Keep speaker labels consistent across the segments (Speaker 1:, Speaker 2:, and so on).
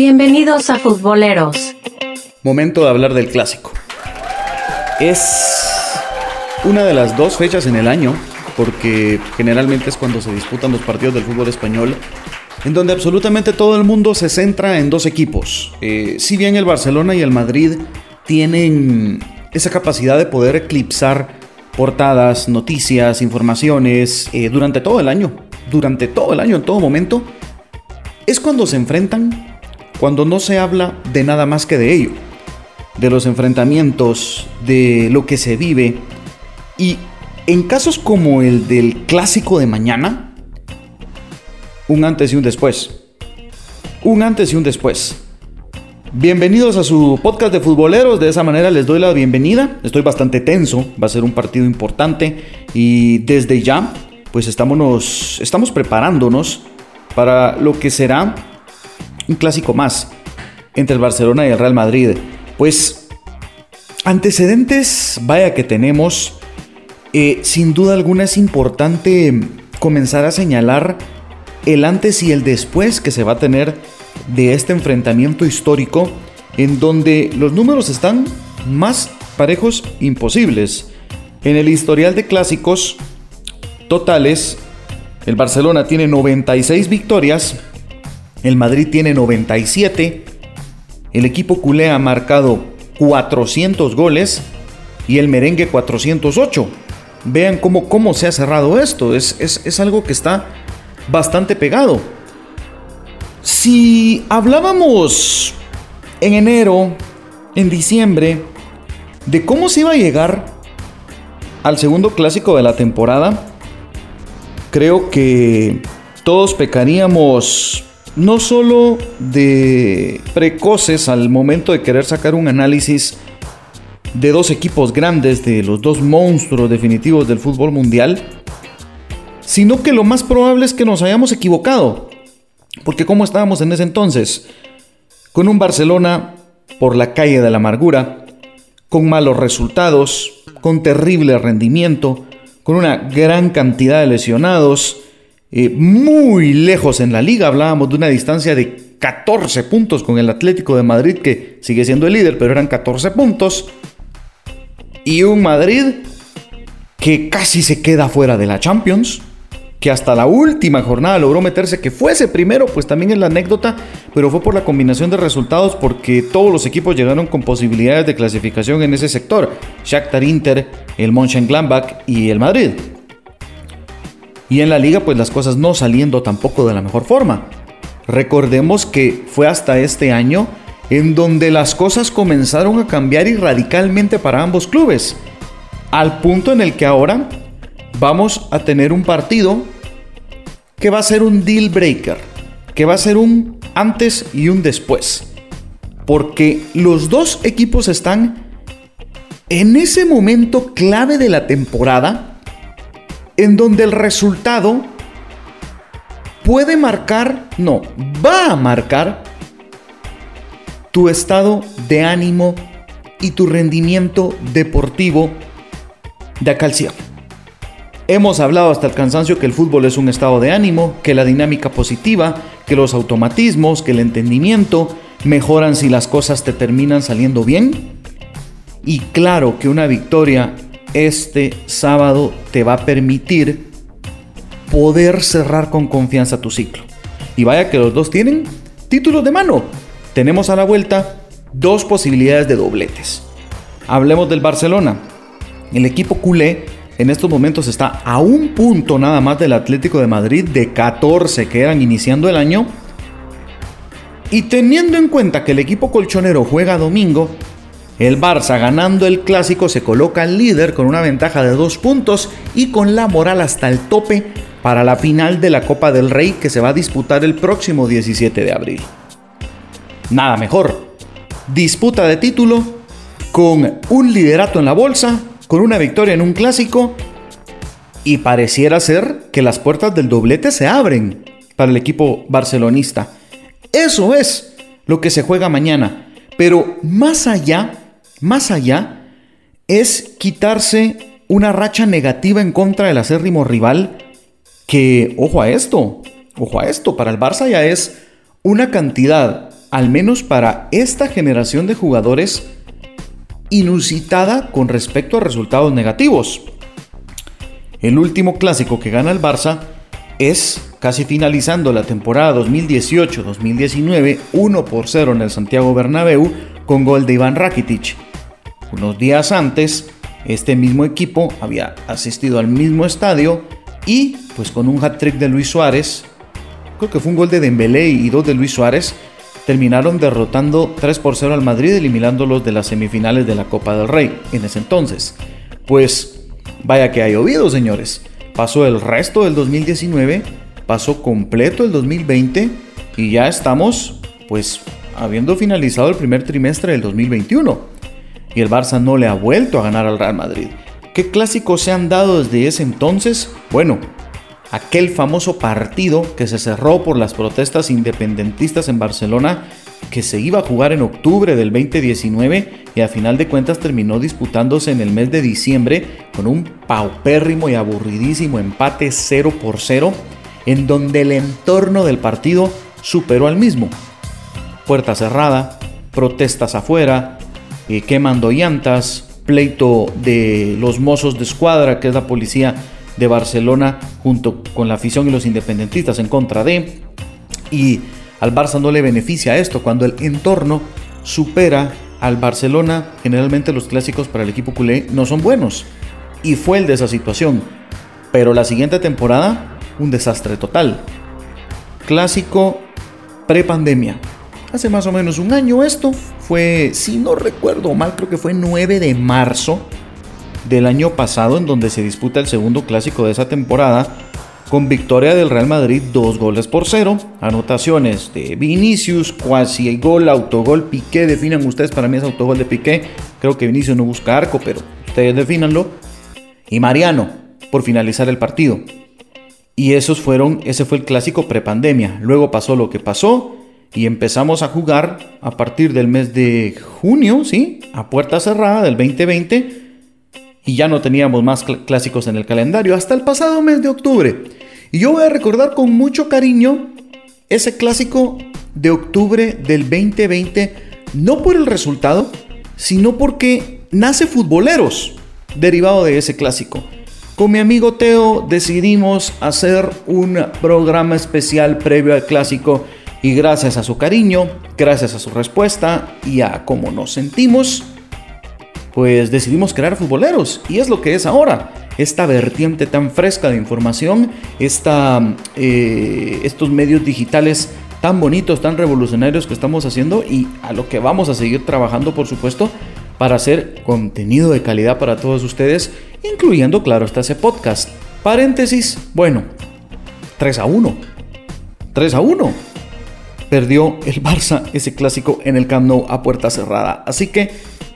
Speaker 1: Bienvenidos a Futboleros.
Speaker 2: Momento de hablar del clásico. Es una de las dos fechas en el año, porque generalmente es cuando se disputan los partidos del fútbol español, en donde absolutamente todo el mundo se centra en dos equipos. Eh, si bien el Barcelona y el Madrid tienen esa capacidad de poder eclipsar portadas, noticias, informaciones eh, durante todo el año, durante todo el año, en todo momento, es cuando se enfrentan, cuando no se habla de nada más que de ello, de los enfrentamientos, de lo que se vive. Y en casos como el del clásico de mañana, un antes y un después. Un antes y un después. Bienvenidos a su podcast de futboleros, de esa manera les doy la bienvenida. Estoy bastante tenso, va a ser un partido importante y desde ya pues estamos, estamos preparándonos para lo que será un clásico más entre el Barcelona y el Real Madrid. Pues antecedentes, vaya que tenemos, eh, sin duda alguna es importante comenzar a señalar el antes y el después que se va a tener de este enfrentamiento histórico en donde los números están más parejos imposibles. En el historial de clásicos totales, el Barcelona tiene 96 victorias, el Madrid tiene 97, el equipo culé ha marcado 400 goles y el merengue 408. Vean cómo, cómo se ha cerrado esto, es, es, es algo que está bastante pegado. Si hablábamos en enero, en diciembre, de cómo se iba a llegar al segundo clásico de la temporada, creo que todos pecaríamos no solo de precoces al momento de querer sacar un análisis de dos equipos grandes, de los dos monstruos definitivos del fútbol mundial, sino que lo más probable es que nos hayamos equivocado. Porque ¿cómo estábamos en ese entonces? Con un Barcelona por la calle de la amargura, con malos resultados, con terrible rendimiento, con una gran cantidad de lesionados, eh, muy lejos en la liga, hablábamos de una distancia de 14 puntos con el Atlético de Madrid, que sigue siendo el líder, pero eran 14 puntos, y un Madrid que casi se queda fuera de la Champions, que hasta la última jornada logró meterse, que fuese primero, pues también es la anécdota, pero fue por la combinación de resultados porque todos los equipos llegaron con posibilidades de clasificación en ese sector, Shakhtar Inter, el Mönchengladbach y el Madrid. Y en la liga pues las cosas no saliendo tampoco de la mejor forma. Recordemos que fue hasta este año en donde las cosas comenzaron a cambiar y radicalmente para ambos clubes, al punto en el que ahora vamos a tener un partido que va a ser un deal breaker, que va a ser un antes y un después. Porque los dos equipos están en ese momento clave de la temporada en donde el resultado puede marcar, no, va a marcar tu estado de ánimo y tu rendimiento deportivo de acá Hemos hablado hasta el cansancio que el fútbol es un estado de ánimo, que la dinámica positiva, que los automatismos, que el entendimiento mejoran si las cosas te terminan saliendo bien. Y claro que una victoria este sábado te va a permitir poder cerrar con confianza tu ciclo. Y vaya que los dos tienen títulos de mano. Tenemos a la vuelta dos posibilidades de dobletes. Hablemos del Barcelona. El equipo culé en estos momentos está a un punto nada más del Atlético de Madrid de 14 que eran iniciando el año. Y teniendo en cuenta que el equipo colchonero juega domingo, el Barça ganando el clásico se coloca al líder con una ventaja de dos puntos y con la moral hasta el tope para la final de la Copa del Rey que se va a disputar el próximo 17 de abril. Nada mejor. Disputa de título con un liderato en la bolsa con una victoria en un clásico y pareciera ser que las puertas del doblete se abren para el equipo barcelonista. Eso es lo que se juega mañana. Pero más allá, más allá, es quitarse una racha negativa en contra del acérrimo rival que, ojo a esto, ojo a esto, para el Barça ya es una cantidad al menos para esta generación de jugadores, inusitada con respecto a resultados negativos. El último clásico que gana el Barça es casi finalizando la temporada 2018-2019, 1 por 0 en el Santiago Bernabéu con gol de Iván Rakitic. Unos días antes, este mismo equipo había asistido al mismo estadio y pues con un hat-trick de Luis Suárez, creo que fue un gol de Dembélé y dos de Luis Suárez, terminaron derrotando 3 por 0 al Madrid eliminándolos de las semifinales de la Copa del Rey en ese entonces. Pues vaya que ha llovido, señores. Pasó el resto del 2019, pasó completo el 2020 y ya estamos pues habiendo finalizado el primer trimestre del 2021. Y el Barça no le ha vuelto a ganar al Real Madrid. ¿Qué clásicos se han dado desde ese entonces? Bueno, aquel famoso partido que se cerró por las protestas independentistas en Barcelona, que se iba a jugar en octubre del 2019 y a final de cuentas terminó disputándose en el mes de diciembre con un paupérrimo y aburridísimo empate 0 por 0, en donde el entorno del partido superó al mismo. Puerta cerrada, protestas afuera, eh, quemando llantas, pleito de los mozos de escuadra, que es la policía de Barcelona junto con la afición y los independentistas en contra de. Y al Barça no le beneficia esto cuando el entorno supera al Barcelona. Generalmente los clásicos para el equipo culé no son buenos. Y fue el de esa situación. Pero la siguiente temporada, un desastre total. Clásico prepandemia. Hace más o menos un año esto. Fue, si no recuerdo mal, creo que fue 9 de marzo del año pasado en donde se disputa el segundo clásico de esa temporada con victoria del Real Madrid dos goles por cero, anotaciones de Vinicius, cuasi gol, autogol, Piqué, definan ustedes, para mí es autogol de Piqué, creo que Vinicius no busca arco, pero ustedes defínanlo, y Mariano por finalizar el partido. Y esos fueron, ese fue el clásico prepandemia. Luego pasó lo que pasó y empezamos a jugar a partir del mes de junio, ¿sí? A puerta cerrada del 2020 y ya no teníamos más clásicos en el calendario hasta el pasado mes de octubre. Y yo voy a recordar con mucho cariño ese clásico de octubre del 2020, no por el resultado, sino porque nace Futboleros, derivado de ese clásico. Con mi amigo Teo decidimos hacer un programa especial previo al clásico y gracias a su cariño, gracias a su respuesta y a cómo nos sentimos, pues decidimos crear futboleros y es lo que es ahora. Esta vertiente tan fresca de información, esta, eh, estos medios digitales tan bonitos, tan revolucionarios que estamos haciendo y a lo que vamos a seguir trabajando, por supuesto, para hacer contenido de calidad para todos ustedes, incluyendo, claro, hasta ese podcast. Paréntesis, bueno, 3 a 1. 3 a 1. Perdió el Barça ese clásico en el Camp Nou a puerta cerrada. Así que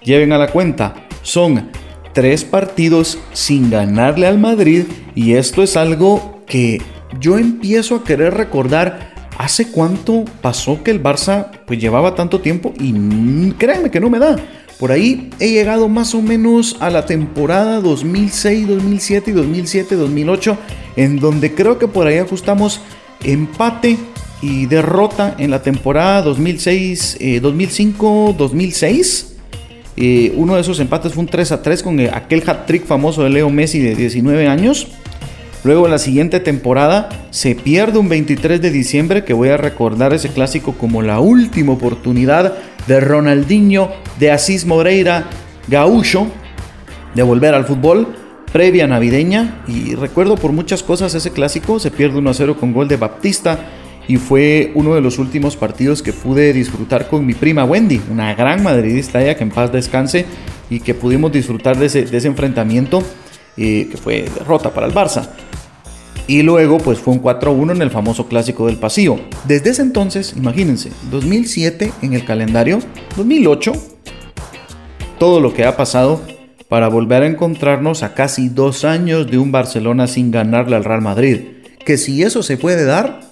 Speaker 2: Lleven a la cuenta, son tres partidos sin ganarle al Madrid y esto es algo que yo empiezo a querer recordar hace cuánto pasó que el Barça pues llevaba tanto tiempo y créanme que no me da. Por ahí he llegado más o menos a la temporada 2006, 2007 y 2007, 2008, en donde creo que por ahí ajustamos empate y derrota en la temporada 2006, 2005, 2006 uno de esos empates fue un 3 a 3 con aquel hat-trick famoso de Leo Messi de 19 años. Luego la siguiente temporada se pierde un 23 de diciembre que voy a recordar ese clásico como la última oportunidad de Ronaldinho, de Asís Moreira, Gaúcho, de volver al fútbol previa navideña y recuerdo por muchas cosas ese clásico, se pierde 1 a 0 con gol de Baptista y fue uno de los últimos partidos que pude disfrutar con mi prima Wendy, una gran madridista ella que en paz descanse y que pudimos disfrutar de ese, enfrentamiento eh, que fue derrota para el Barça. Y luego pues fue un 4-1 en el famoso clásico del pasillo. Desde ese entonces, imagínense, 2007 en el calendario, 2008, todo lo que ha pasado para volver a encontrarnos a casi dos años de un Barcelona sin ganarle al Real Madrid. Que si eso se puede dar,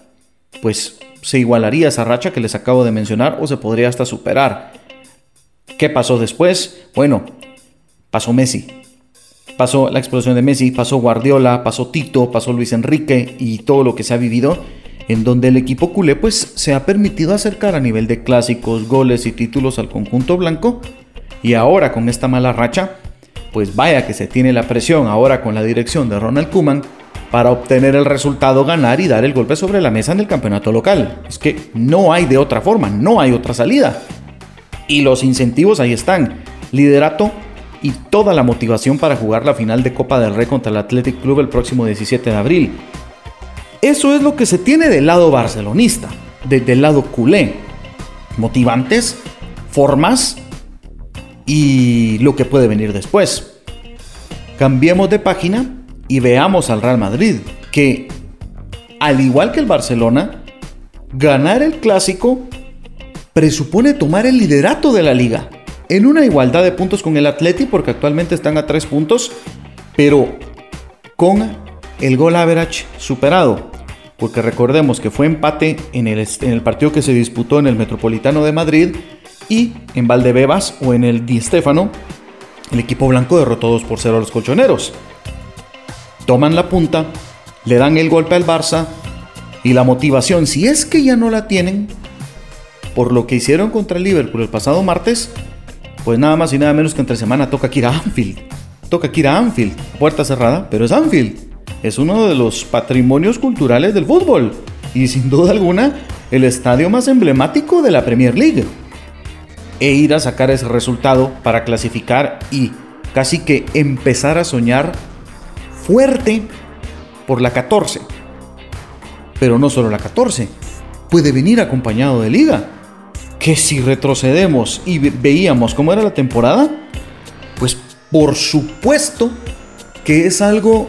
Speaker 2: pues se igualaría esa racha que les acabo de mencionar o se podría hasta superar. ¿Qué pasó después? Bueno, pasó Messi. Pasó la explosión de Messi, pasó Guardiola, pasó Tito, pasó Luis Enrique y todo lo que se ha vivido en donde el equipo culé pues se ha permitido acercar a nivel de clásicos, goles y títulos al conjunto blanco y ahora con esta mala racha pues vaya que se tiene la presión ahora con la dirección de Ronald Kuman para obtener el resultado, ganar y dar el golpe sobre la mesa en el campeonato local. Es que no hay de otra forma, no hay otra salida. Y los incentivos ahí están. Liderato y toda la motivación para jugar la final de Copa del Rey contra el Athletic Club el próximo 17 de abril. Eso es lo que se tiene del lado barcelonista, desde el lado culé. Motivantes, formas y lo que puede venir después. Cambiemos de página y veamos al Real Madrid, que al igual que el Barcelona, ganar el clásico presupone tomar el liderato de la liga, en una igualdad de puntos con el Atleti, porque actualmente están a tres puntos, pero con el gol average superado. Porque recordemos que fue empate en el, en el partido que se disputó en el Metropolitano de Madrid y en Valdebebas o en el Di Stéfano, el equipo blanco derrotó 2 por 0 a los colchoneros toman la punta, le dan el golpe al Barça y la motivación, si es que ya no la tienen, por lo que hicieron contra el Liverpool el pasado martes, pues nada más y nada menos que entre semana toca que ir a Anfield. Toca que ir a Anfield, puerta cerrada, pero es Anfield. Es uno de los patrimonios culturales del fútbol y sin duda alguna el estadio más emblemático de la Premier League. E ir a sacar ese resultado para clasificar y casi que empezar a soñar fuerte por la 14. Pero no solo la 14, puede venir acompañado de liga. Que si retrocedemos y veíamos cómo era la temporada, pues por supuesto que es algo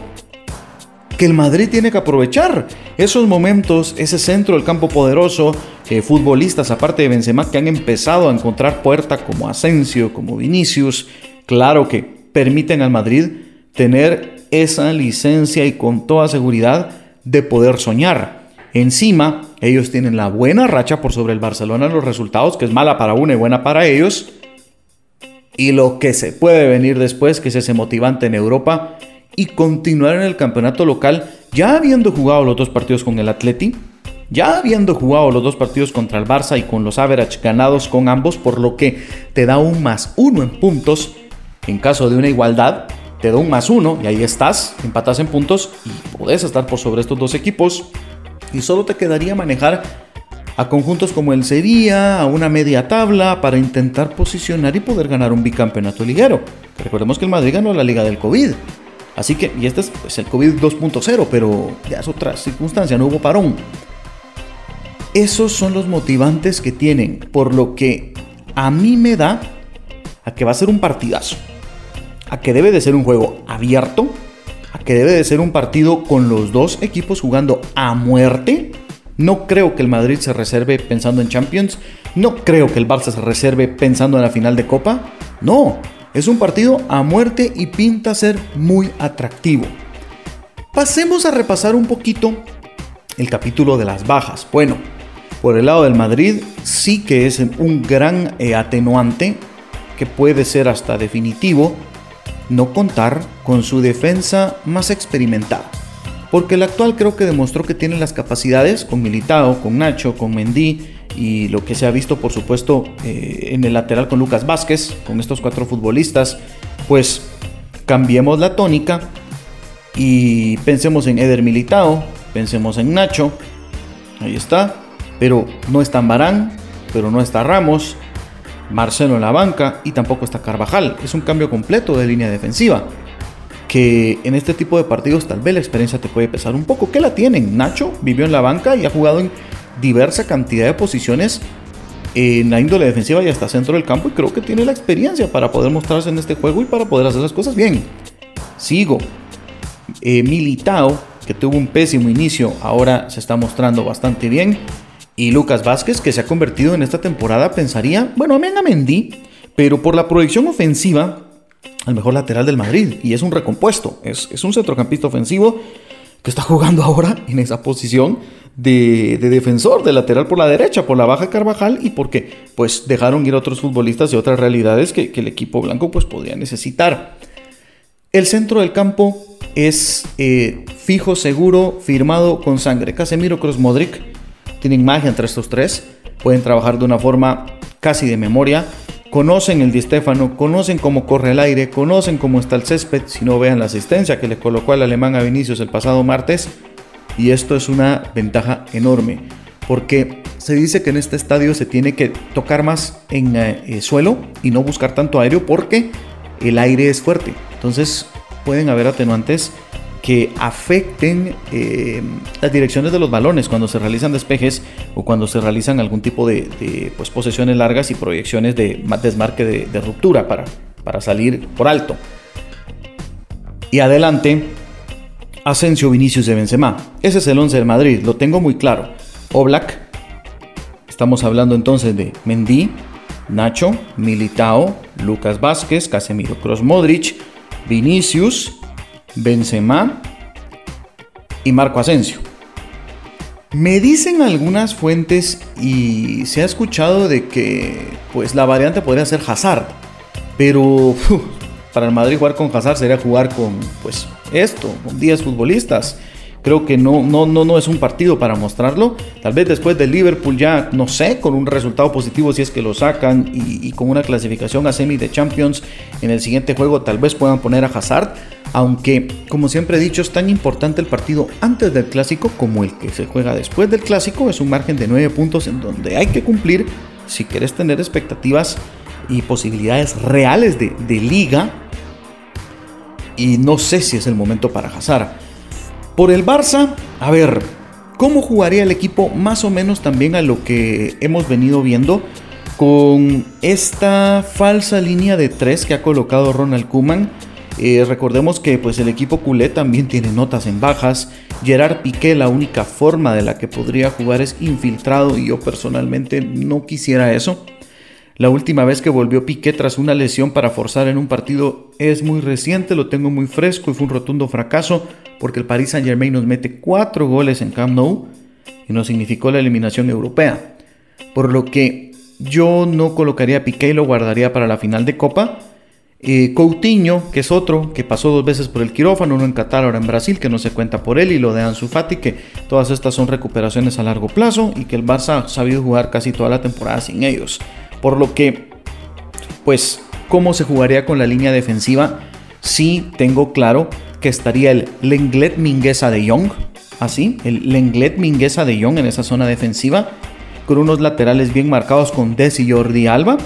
Speaker 2: que el Madrid tiene que aprovechar. Esos momentos, ese centro del campo poderoso, eh, futbolistas aparte de Benzema que han empezado a encontrar puerta como Asensio, como Vinicius, claro que permiten al Madrid tener esa licencia y con toda seguridad de poder soñar. Encima, ellos tienen la buena racha por sobre el Barcelona en los resultados, que es mala para uno y buena para ellos. Y lo que se puede venir después, que es ese motivante en Europa, y continuar en el campeonato local, ya habiendo jugado los dos partidos con el Atleti, ya habiendo jugado los dos partidos contra el Barça y con los average ganados con ambos, por lo que te da un más uno en puntos en caso de una igualdad, te da un más uno y ahí estás, empatas en puntos y podés estar por sobre estos dos equipos. Y solo te quedaría manejar a conjuntos como el Sevilla, a una media tabla para intentar posicionar y poder ganar un bicampeonato liguero. Recordemos que el Madrid ganó la liga del COVID. Así que, y este es pues, el COVID 2.0, pero ya es otra circunstancia, no hubo parón. Esos son los motivantes que tienen, por lo que a mí me da a que va a ser un partidazo a que debe de ser un juego abierto, a que debe de ser un partido con los dos equipos jugando a muerte. No creo que el Madrid se reserve pensando en Champions, no creo que el Barça se reserve pensando en la final de Copa. No, es un partido a muerte y pinta ser muy atractivo. Pasemos a repasar un poquito el capítulo de las bajas. Bueno, por el lado del Madrid sí que es un gran eh, atenuante que puede ser hasta definitivo no contar con su defensa más experimentada. Porque el actual creo que demostró que tiene las capacidades con Militao, con Nacho, con Mendy y lo que se ha visto por supuesto eh, en el lateral con Lucas Vázquez, con estos cuatro futbolistas, pues cambiemos la tónica y pensemos en Eder Militao, pensemos en Nacho, ahí está, pero no está Barán, pero no está Ramos, Marcelo en la banca y tampoco está Carvajal. Es un cambio completo de línea defensiva. Que en este tipo de partidos tal vez la experiencia te puede pesar un poco. ¿Qué la tienen? Nacho vivió en la banca y ha jugado en diversa cantidad de posiciones en la índole defensiva y hasta centro del campo y creo que tiene la experiencia para poder mostrarse en este juego y para poder hacer las cosas bien. Sigo. Eh, Militao, que tuvo un pésimo inicio, ahora se está mostrando bastante bien. Y Lucas Vázquez, que se ha convertido en esta temporada, pensaría, bueno, amén a Mendy, pero por la proyección ofensiva, al mejor lateral del Madrid. Y es un recompuesto, es, es un centrocampista ofensivo que está jugando ahora en esa posición de, defensor, de lateral por la derecha, por la baja Carvajal y porque pues dejaron ir otros futbolistas de otras realidades que, el equipo blanco pues podría necesitar. El centro del campo es eh, fijo, seguro, firmado con sangre. Casemiro Cruz Modric tienen magia entre estos tres, pueden trabajar de una forma casi de memoria, conocen el Di Stefano, conocen cómo corre el aire, conocen cómo está el césped, si no vean la asistencia que le colocó el alemán a Vinicius el pasado martes, y esto es una ventaja enorme, porque se dice que en este estadio se tiene que tocar más en eh, suelo y no buscar tanto aéreo porque el aire es fuerte. Entonces pueden haber atenuantes que afecten eh, las direcciones de los balones cuando se realizan despejes o cuando se realizan algún tipo de, pues, posesiones largas y proyecciones de desmarque de, ruptura para, para salir por alto. Y adelante, Asensio Vinicius de Benzema. Ese es el 11 del Madrid, lo tengo muy claro. Oblak, estamos hablando entonces de Mendy, Nacho, Militao, Lucas Vázquez, Casemiro Cross Modric, Vinicius, Benzema y Marco Asensio. Me dicen algunas fuentes y se ha escuchado de que pues la variante podría ser Hazard, pero para el Madrid jugar con Hazard sería jugar con pues esto, con 10 futbolistas. Creo que no, no, no, no es un partido para mostrarlo. Tal vez después del Liverpool ya, no sé, con un resultado positivo si es que lo sacan y, con una clasificación a semi de Champions en el siguiente juego tal vez puedan poner a Hazard. Aunque, como siempre he dicho, es tan importante el partido antes del clásico como el que se juega después del clásico. Es un margen de 9 puntos en donde hay que cumplir si quieres tener expectativas y posibilidades reales de, de liga y no sé si es el momento para Hazard. Por el Barça, a ver, ¿cómo jugaría el equipo más o menos también a lo que hemos venido viendo con esta falsa línea de tres que ha colocado Ronald Kuman? Eh, recordemos que pues, el equipo culé también tiene notas en bajas. Gerard Piqué, la única forma de la que podría jugar es infiltrado y yo personalmente no quisiera eso. La última vez que volvió Piqué tras una lesión para forzar en un partido es muy reciente, lo tengo muy fresco y fue un rotundo fracaso porque el Paris Saint Germain nos mete cuatro goles en Camp Nou y nos significó la eliminación europea. Por lo que yo no colocaría a Piqué y lo guardaría para la final de Copa. Eh, Coutinho, que es otro, que pasó dos veces por el quirófano, uno en Qatar, ahora en Brasil, que no se cuenta por él, y lo de Ansu Fati, que todas estas son recuperaciones a largo plazo y que el Barça ha sabido jugar casi toda la temporada sin ellos. Por lo que, pues, ¿cómo se jugaría con la línea defensiva? Sí tengo claro que estaría el Lenglet Mingueza de Young, así, el Lenglet Mingueza de Young en esa zona defensiva, con unos laterales bien marcados con Des y Jordi Alba.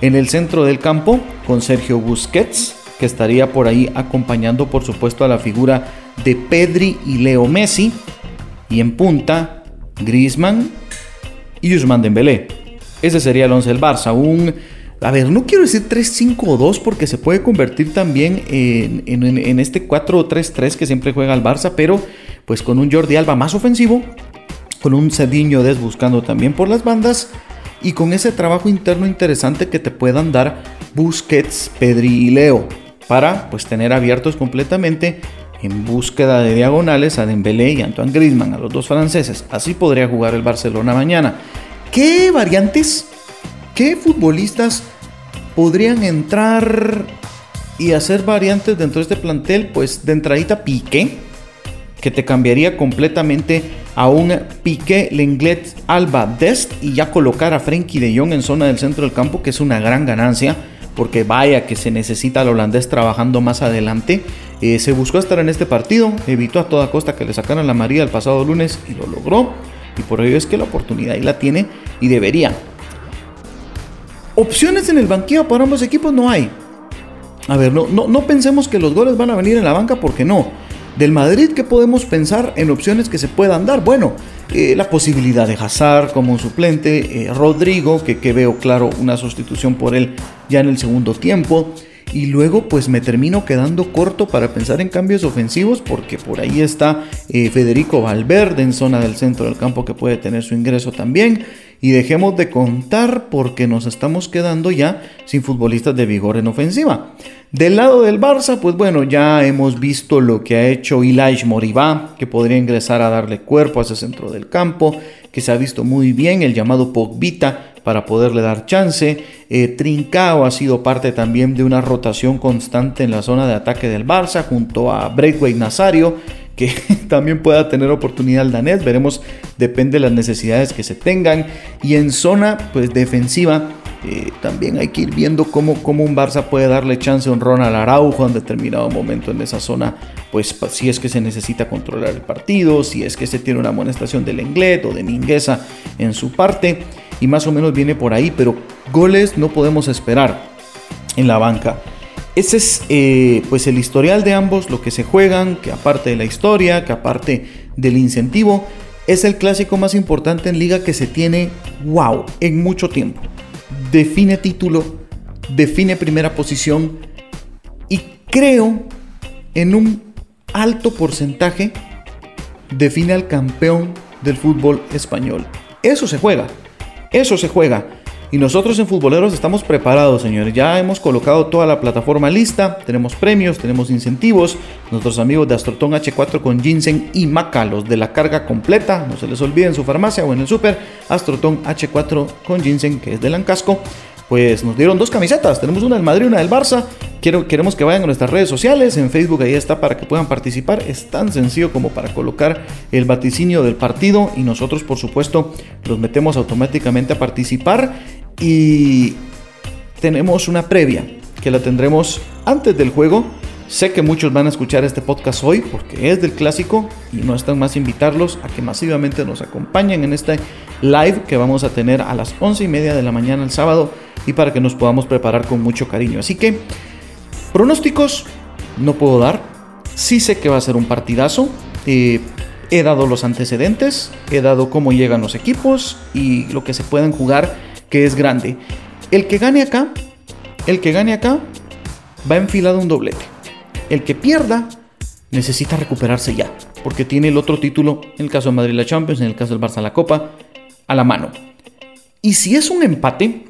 Speaker 2: En el centro del campo, con Sergio Busquets, que estaría por ahí acompañando, por supuesto, a la figura de Pedri y Leo Messi. Y en punta, Griezmann y Usman Dembélé. Ese sería el 11 del Barça. Un, a ver, no quiero decir 3-5-2 porque se puede convertir también en, este 4-3-3 que siempre juega el Barça, pero pues con un Jordi Alba más ofensivo, con un Cediño Des buscando también por las bandas y con ese trabajo interno interesante que te puedan dar Busquets, Pedri y Leo para pues tener abiertos completamente en búsqueda de diagonales a Dembélé y Antoine Griezmann, a los dos franceses. Así podría jugar el Barcelona mañana. ¿Qué variantes, qué futbolistas podrían entrar y hacer variantes dentro de este plantel? Pues de entradita Piqué, que te cambiaría completamente a un Piqué, Lenglet, Alba, Dest y ya colocar a Frenkie de Jong en zona del centro del campo, que es una gran ganancia, porque vaya que se necesita al holandés trabajando más adelante. Eh, se buscó estar en este partido, evitó a toda costa que le sacaran la María el pasado lunes y lo logró. Y por ello es que la oportunidad ahí la tiene y debería. Opciones en el banquillo para ambos equipos no hay. A ver, no, no, no pensemos que los goles van a venir en la banca porque no. Del Madrid, ¿qué podemos pensar en opciones que se puedan dar? Bueno, eh, la posibilidad de Hazard como un suplente, eh, Rodrigo, que, que, veo claro una sustitución por él ya en el segundo tiempo y luego pues me termino quedando corto para pensar en cambios ofensivos porque por ahí está eh, Federico Valverde en zona del centro del campo que puede tener su ingreso también y dejemos de contar porque nos estamos quedando ya sin futbolistas de vigor en ofensiva. Del lado del Barça, pues bueno, ya hemos visto lo que ha hecho Ilaj Moribá, que podría ingresar a darle cuerpo a ese centro del campo, que se ha visto muy bien, el llamado Pogbita, para poderle dar chance. Eh, Trincao ha sido parte también de una rotación constante en la zona de ataque del Barça junto a Breakway Nazario que también pueda tener oportunidad el danés. Veremos, depende de las necesidades que se tengan. Y en zona pues defensiva, eh, también hay que ir viendo cómo, cómo, un Barça puede darle chance a un Ronald Araujo en determinado momento en esa zona, pues si es que se necesita controlar el partido, si es que se tiene una amonestación del Lenglet o de Mingueza en su parte, y más o menos viene por ahí, pero goles no podemos esperar en la banca. Ese es eh, pues el historial de ambos, lo que se juegan, que aparte de la historia, que aparte del incentivo, es el clásico más importante en liga que se tiene, wow, en mucho tiempo. Define título, define primera posición y creo en un alto porcentaje define al campeón del fútbol español. Eso se juega, eso se juega. Y nosotros en Futboleros estamos preparados, señores. Ya hemos colocado toda la plataforma lista. Tenemos premios, tenemos incentivos. Nuestros amigos de Astroton H4 con ginseng y maca, los de la carga completa. No se les olvide en su farmacia o en el súper. Astroton H4 con ginseng, que es de Lancasco pues nos dieron dos camisetas. Tenemos una del Madrid y una del Barça. Quiero, queremos que vayan a nuestras redes sociales. En Facebook ahí está para que puedan participar. Es tan sencillo como para colocar el vaticinio del partido. Y nosotros, por supuesto, los metemos automáticamente a participar. Y tenemos una previa que la tendremos antes del juego. Sé que muchos van a escuchar este podcast hoy porque es del clásico y no están más invitarlos a que masivamente nos acompañen en este live que vamos a tener a las 11 y media de la mañana el sábado y para que nos podamos preparar con mucho cariño. Así que, pronósticos no puedo dar. Sí sé que va a ser un partidazo. Eh, he dado los antecedentes, he dado cómo llegan los equipos y lo que se pueden jugar, que es grande. El que gane acá, el que gane acá, va enfilado un doblete. El que pierda, necesita recuperarse ya, porque tiene el otro título, en el caso de Madrid la Champions, en el caso del Barça la Copa, a la mano. Y si es un empate,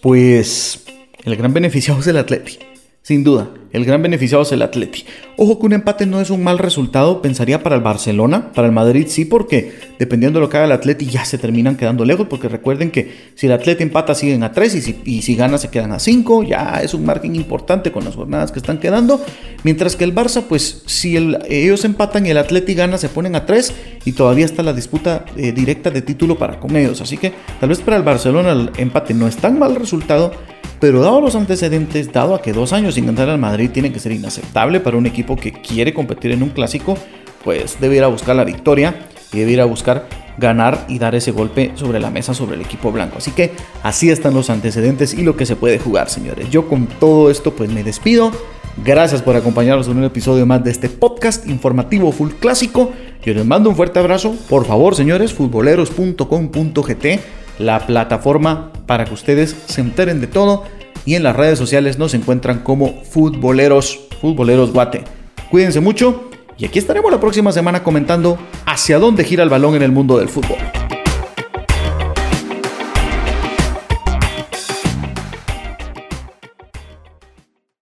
Speaker 2: pues el gran beneficiado es el Atleti. Sin duda, el gran beneficiado es el Atleti. Ojo que un empate no es un mal resultado, pensaría para el Barcelona, para el Madrid sí, porque dependiendo de lo que haga el Atleti ya se terminan quedando lejos, porque recuerden que si el Atleti empata siguen a 3 y si, gana se quedan a 5, ya es un margen importante con las jornadas que están quedando, mientras que el Barça, pues si ellos empatan y el Atleti gana se ponen a 3 y todavía está la disputa eh, directa de título para con ellos, así que tal vez para el Barcelona el empate no es tan mal resultado, pero dado los antecedentes, dado a que dos años sin ganar al Tiene que ser inaceptable para un equipo que quiere competir en un clásico, pues debe ir a buscar la victoria y debe ir a buscar ganar y dar ese golpe sobre la mesa sobre el equipo blanco. Así que así están los antecedentes y lo que se puede jugar, señores. Yo con todo esto pues me despido. Gracias por acompañarnos en un episodio más de este podcast informativo full clásico. Yo les mando un fuerte abrazo. Por favor, señores, futboleros.com.gt la plataforma para que ustedes se enteren de todo y en las redes sociales nos encuentran como futboleros, futboleros guate. Cuídense mucho y aquí estaremos la próxima semana comentando hacia dónde gira el balón en el mundo del fútbol.